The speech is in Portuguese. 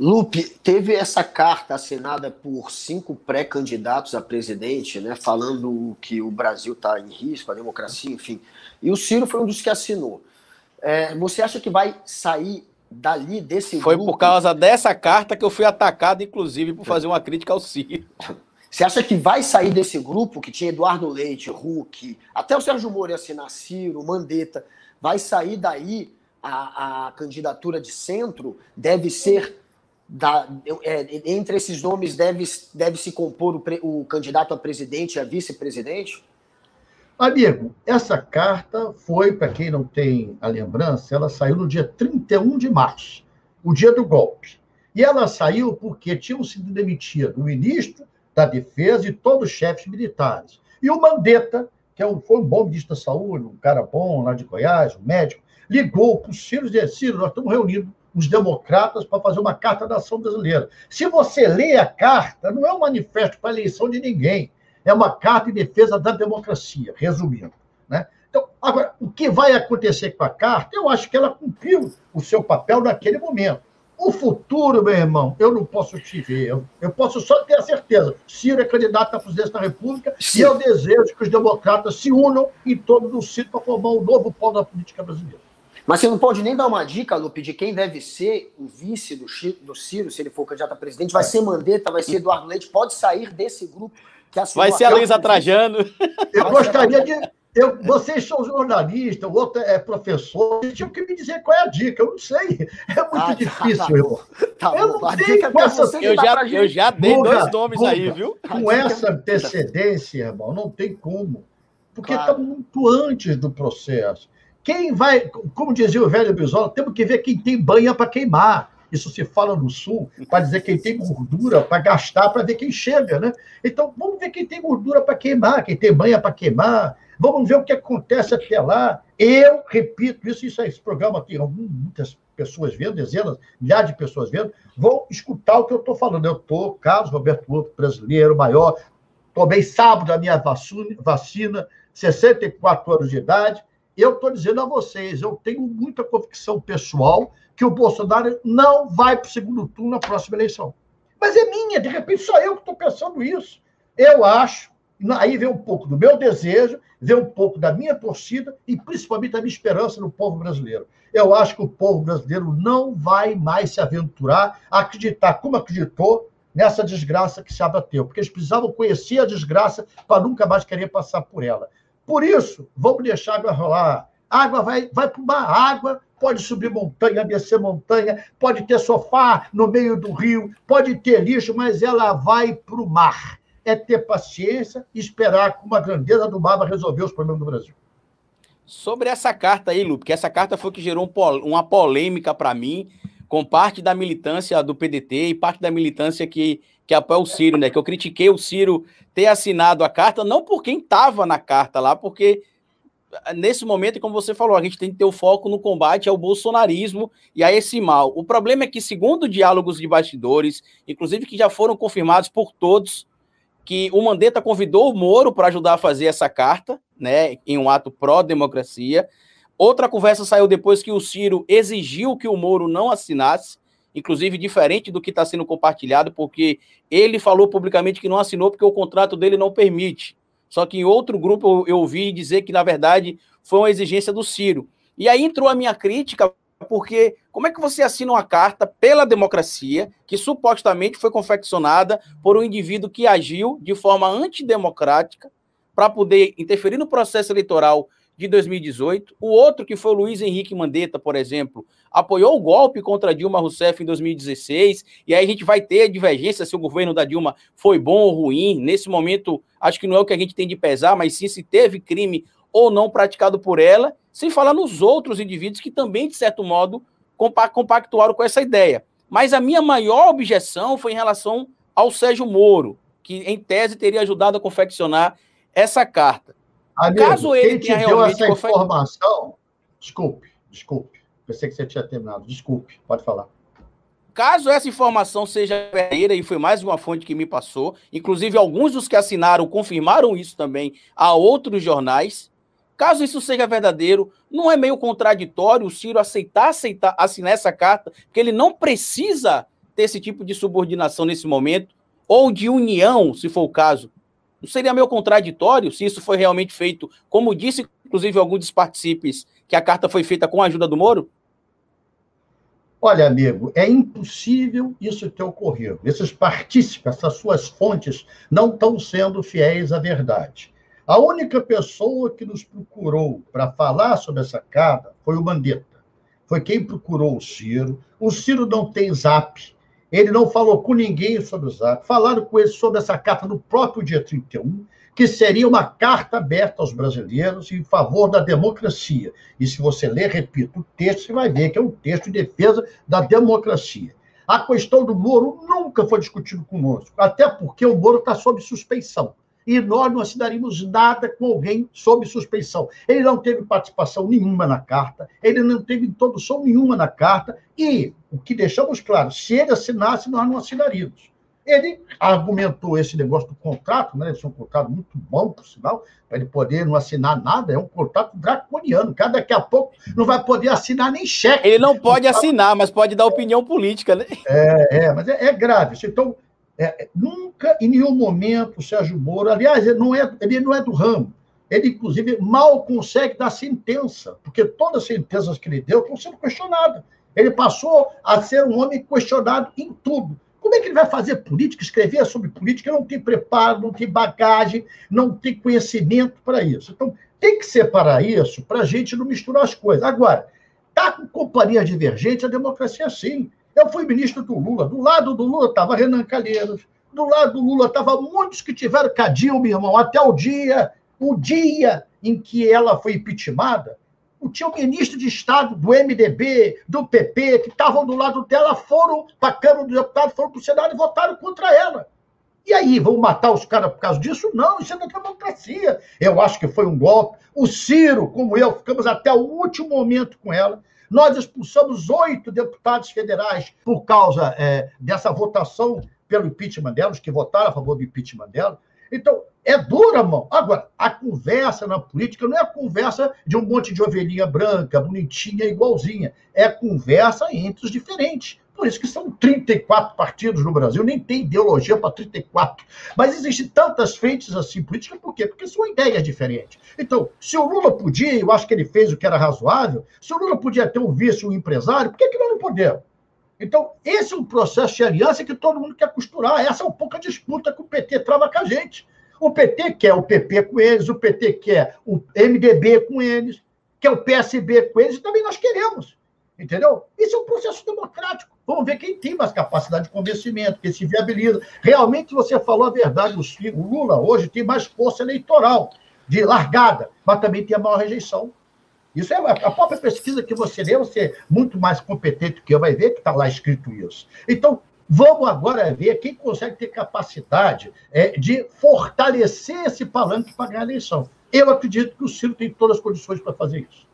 Lupe, teve essa carta assinada por cinco pré-candidatos a presidente, né, falando que o Brasil está em risco, a democracia, enfim. E o Ciro foi um dos que assinou. É, você acha que vai sair dali desse Foi grupo? por causa dessa carta que eu fui atacado, inclusive, por fazer uma crítica ao Ciro. Você acha que vai sair desse grupo que tinha Eduardo Leite, Huck, até o Sérgio Moro assinar Ciro, Mandetta, vai sair daí a, a candidatura de centro? Deve ser da, é, entre esses nomes deve, deve se compor o, o candidato a presidente e a vice-presidente? Amigo, essa carta foi, para quem não tem a lembrança, ela saiu no dia 31 de março, o dia do golpe. E ela saiu porque tinham sido demitidos o ministro da Defesa e todos os chefes militares. E o Mandetta, que é um, foi um bom ministro da Saúde, um cara bom lá de Goiás, um médico, ligou para o Ciro e disse: Ciro, nós estamos reunidos os democratas para fazer uma carta da ação brasileira. Se você lê a carta, não é um manifesto para a eleição de ninguém, é uma carta em defesa da democracia, resumindo. Né? Então, agora, o que vai acontecer com a carta, eu acho que ela cumpriu o seu papel naquele momento. O futuro, meu irmão, eu não posso te ver. Eu, eu posso só ter a certeza. Ciro é candidato à presidência da República Sim. e eu desejo que os democratas se unam em torno do Ciro para formar um novo polo da política brasileira. Mas você não pode nem dar uma dica, Lupe, de quem deve ser o vice do, do Ciro, se ele for candidato a presidente. Vai ser Mandetta, vai ser Eduardo Leite, pode sair desse grupo que assinou Vai ser a Luísa Trajano. Eu gostaria de. Eu, vocês são jornalistas, o outro é professor, vocês tinham que me dizer qual é a dica. Eu não sei. É muito ah, difícil, tá, irmão. Tá, eu não sei com essa... eu, já, eu já dei Guga, dois nomes Guga, aí, viu? Com essa antecedência, irmão, não tem como. Porque claro. estamos muito antes do processo. Quem vai, como dizia o velho Brizola, temos que ver quem tem banha para queimar. Isso se fala no Sul, para dizer quem tem gordura para gastar, para ver quem chega, né? Então, vamos ver quem tem gordura para queimar, quem tem banha para queimar. Vamos ver o que acontece até lá. Eu repito isso, isso esse programa tem muitas pessoas vendo, dezenas, milhares de pessoas vendo, vão escutar o que eu estou falando. Eu estou, Carlos Roberto Lupo, brasileiro, maior, tomei sábado a minha vacina, 64 anos de idade, eu estou dizendo a vocês, eu tenho muita convicção pessoal que o Bolsonaro não vai para o segundo turno na próxima eleição. Mas é minha, de repente só eu que estou pensando isso. Eu acho, aí vem um pouco do meu desejo, vem um pouco da minha torcida e principalmente da minha esperança no povo brasileiro. Eu acho que o povo brasileiro não vai mais se aventurar a acreditar como acreditou nessa desgraça que se abateu, porque eles precisavam conhecer a desgraça para nunca mais querer passar por ela. Por isso, vamos deixar a água rolar. A água vai, vai para uma água, pode subir montanha, descer montanha, pode ter sofá no meio do rio, pode ter lixo, mas ela vai para o mar. É ter paciência e esperar que uma grandeza do mar resolver os problemas do Brasil. Sobre essa carta aí, Lu, porque essa carta foi que gerou um, uma polêmica para mim, com parte da militância do PDT e parte da militância que, que apoia o Ciro, né? Que eu critiquei o Ciro ter assinado a carta, não por quem estava na carta lá, porque eh, nesse momento, como você falou, a gente tem que ter o foco no combate ao bolsonarismo e a esse mal. O problema é que, segundo diálogos de bastidores, inclusive que já foram confirmados por todos, que o Mandetta convidou o Moro para ajudar a fazer essa carta, né, em um ato pró-democracia. Outra conversa saiu depois que o Ciro exigiu que o Moro não assinasse, inclusive diferente do que está sendo compartilhado, porque ele falou publicamente que não assinou porque o contrato dele não permite. Só que em outro grupo eu ouvi dizer que, na verdade, foi uma exigência do Ciro. E aí entrou a minha crítica, porque como é que você assina uma carta pela democracia, que supostamente foi confeccionada por um indivíduo que agiu de forma antidemocrática para poder interferir no processo eleitoral de 2018. O outro, que foi o Luiz Henrique Mandetta, por exemplo, apoiou o golpe contra Dilma Rousseff em 2016. E aí a gente vai ter divergência se o governo da Dilma foi bom ou ruim. Nesse momento, acho que não é o que a gente tem de pesar, mas sim se teve crime ou não praticado por ela, sem falar nos outros indivíduos que também, de certo modo, compactuaram com essa ideia. Mas a minha maior objeção foi em relação ao Sérgio Moro, que em tese teria ajudado a confeccionar essa carta. Amigo, Caso ele quem te deu essa informação, desculpe, desculpe. Pensei que você tinha terminado. Desculpe, pode falar. Caso essa informação seja verdadeira, e foi mais uma fonte que me passou, inclusive alguns dos que assinaram confirmaram isso também a outros jornais. Caso isso seja verdadeiro, não é meio contraditório o Ciro aceitar, aceitar assinar essa carta, porque ele não precisa ter esse tipo de subordinação nesse momento, ou de união, se for o caso? Não seria meio contraditório se isso foi realmente feito, como disse, inclusive, alguns dos participes, que a carta foi feita com a ajuda do Moro? Olha, amigo, é impossível isso ter ocorrido. Esses partícipes, essas suas fontes, não estão sendo fiéis à verdade. A única pessoa que nos procurou para falar sobre essa carta foi o Mandetta. Foi quem procurou o Ciro. O Ciro não tem zap. Ele não falou com ninguém sobre o zap. Falaram com ele sobre essa carta no próprio dia 31 que seria uma carta aberta aos brasileiros em favor da democracia. E se você ler, repito, o texto, você vai ver que é um texto em defesa da democracia. A questão do Moro nunca foi discutido conosco, até porque o Moro está sob suspeição. E nós não assinaríamos nada com alguém sob suspeição. Ele não teve participação nenhuma na carta, ele não teve introdução nenhuma na carta, e o que deixamos claro, se ele assinasse, nós não assinaríamos. Ele argumentou esse negócio do contrato, né? Esse é um contrato muito bom, por sinal, para ele poder não assinar nada, é um contrato draconiano. Cada daqui a pouco não vai poder assinar nem cheque. Ele não pode assinar, mas pode dar opinião política, né? É, é mas é, é grave. Então, é, nunca, em nenhum momento, o Sérgio Moro, aliás, ele não é, ele não é do ramo. Ele, inclusive, mal consegue dar sentença, porque todas as sentenças que ele deu estão sendo questionadas. Ele passou a ser um homem questionado em tudo. Como é que ele vai fazer política, escrever sobre política? Não tem preparo, não tem bagagem, não tem conhecimento para isso. Então, tem que separar isso para a gente não misturar as coisas. Agora, tá com companhia divergente, a democracia é sim. Eu fui ministro do Lula. Do lado do Lula estava Renan Calheiros. Do lado do Lula estava muitos que tiveram cadinho, meu irmão, até o dia, o dia em que ela foi impeachmentada tinha o ministro de Estado do MDB, do PP, que estavam do lado dela, foram para a Câmara dos Deputados, foram para o Senado e votaram contra ela. E aí, vão matar os caras por causa disso? Não, isso é da democracia. Eu acho que foi um golpe. O Ciro, como eu, ficamos até o último momento com ela. Nós expulsamos oito deputados federais por causa é, dessa votação pelo impeachment dela, os que votaram a favor do impeachment dela. Então, é dura, mão. Agora, a conversa na política não é a conversa de um monte de ovelhinha branca, bonitinha, igualzinha. É conversa entre os diferentes. Por isso que são 34 partidos no Brasil, nem tem ideologia para 34. Mas existem tantas frentes assim políticas, por quê? Porque são ideias diferentes. Então, se o Lula podia, eu acho que ele fez o que era razoável, se o Lula podia ter um vice, um empresário, por que, que nós não podemos? Então, esse é um processo de aliança que todo mundo quer costurar. Essa é um pouco a disputa que o PT trava com a gente. O PT quer o PP com eles, o PT quer o MDB com eles, quer o PSB com eles, e também nós queremos. Entendeu? Isso é um processo democrático. Vamos ver quem tem mais capacidade de convencimento, quem se viabiliza. Realmente você falou a verdade. O Lula hoje tem mais força eleitoral de largada, mas também tem a maior rejeição. Isso é a própria pesquisa que você lê, você é muito mais competente que eu, vai ver que está lá escrito isso. Então, Vamos agora ver quem consegue ter capacidade é, de fortalecer esse palanque para ganhar a eleição. Eu acredito que o Ciro tem todas as condições para fazer isso.